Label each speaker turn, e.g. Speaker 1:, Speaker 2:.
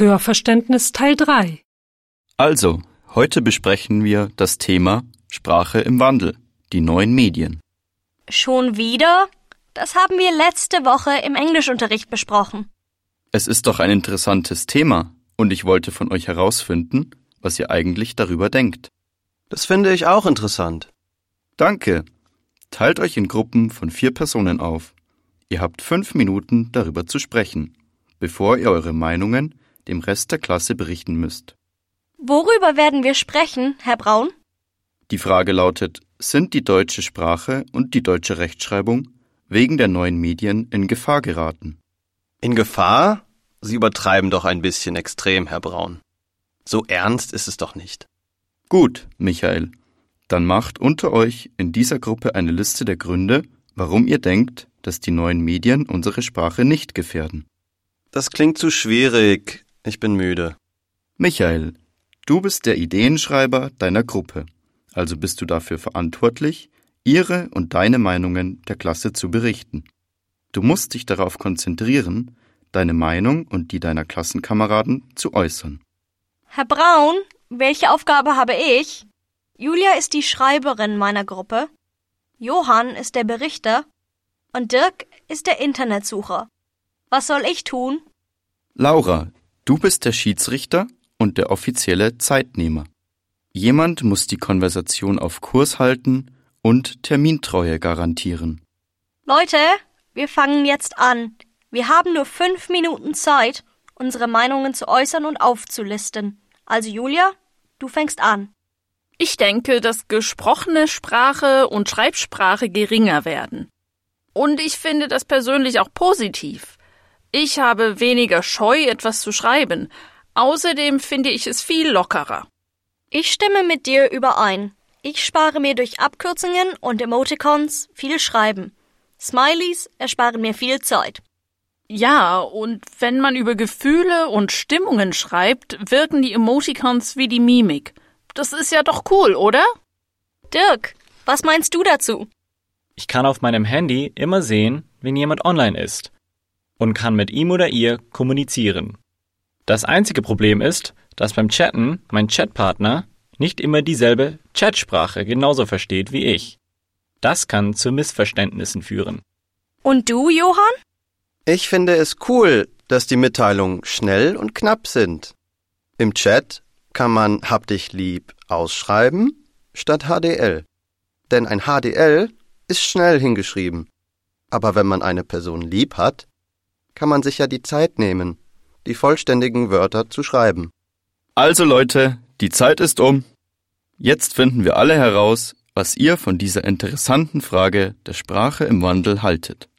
Speaker 1: Hörverständnis Teil 3
Speaker 2: Also, heute besprechen wir das Thema Sprache im Wandel, die neuen Medien.
Speaker 3: Schon wieder? Das haben wir letzte Woche im Englischunterricht besprochen.
Speaker 2: Es ist doch ein interessantes Thema und ich wollte von euch herausfinden, was ihr eigentlich darüber denkt.
Speaker 4: Das finde ich auch interessant.
Speaker 2: Danke. Teilt euch in Gruppen von vier Personen auf. Ihr habt fünf Minuten darüber zu sprechen, bevor ihr eure Meinungen dem Rest der Klasse berichten müsst.
Speaker 3: Worüber werden wir sprechen, Herr Braun?
Speaker 2: Die Frage lautet, sind die deutsche Sprache und die deutsche Rechtschreibung wegen der neuen Medien in Gefahr geraten?
Speaker 4: In Gefahr? Sie übertreiben doch ein bisschen extrem, Herr Braun. So ernst ist es doch nicht.
Speaker 2: Gut, Michael. Dann macht unter euch in dieser Gruppe eine Liste der Gründe, warum ihr denkt, dass die neuen Medien unsere Sprache nicht gefährden.
Speaker 4: Das klingt zu schwierig. Ich bin müde.
Speaker 2: Michael, du bist der Ideenschreiber deiner Gruppe, also bist du dafür verantwortlich, ihre und deine Meinungen der Klasse zu berichten. Du musst dich darauf konzentrieren, deine Meinung und die deiner Klassenkameraden zu äußern.
Speaker 3: Herr Braun, welche Aufgabe habe ich? Julia ist die Schreiberin meiner Gruppe, Johann ist der Berichter und Dirk ist der Internetsucher. Was soll ich tun?
Speaker 2: Laura, du bist der Schiedsrichter und der offizielle Zeitnehmer. Jemand muss die Konversation auf Kurs halten und Termintreue garantieren.
Speaker 3: Leute, wir fangen jetzt an. Wir haben nur fünf Minuten Zeit, unsere Meinungen zu äußern und aufzulisten. Also Julia, du fängst an.
Speaker 5: Ich denke, dass gesprochene Sprache und Schreibsprache geringer werden. Und ich finde das persönlich auch positiv. Ich habe weniger Scheu, etwas zu schreiben. Außerdem finde ich es viel lockerer.
Speaker 3: Ich stimme mit dir überein. Ich spare mir durch Abkürzungen und Emoticons viel Schreiben. Smileys ersparen mir viel Zeit.
Speaker 5: Ja, und wenn man über Gefühle und Stimmungen schreibt, wirken die Emoticons wie die Mimik. Das ist ja doch cool, oder?
Speaker 3: Dirk, was meinst du dazu?
Speaker 6: Ich kann auf meinem Handy immer sehen, wenn jemand online ist und kann mit ihm oder ihr kommunizieren. Das einzige Problem ist, dass beim Chatten mein Chatpartner nicht immer dieselbe Chatsprache genauso versteht wie ich. Das kann zu Missverständnissen führen.
Speaker 3: Und du, Johann?
Speaker 4: Ich finde es cool, dass die Mitteilungen schnell und knapp sind. Im Chat kann man hab dich lieb ausschreiben statt HDL. Denn ein HDL ist schnell hingeschrieben. Aber wenn man eine Person lieb hat, kann man sich ja die Zeit nehmen, die vollständigen Wörter zu schreiben.
Speaker 2: Also Leute, die Zeit ist um. Jetzt finden wir alle heraus, was ihr von dieser interessanten Frage der Sprache im Wandel haltet.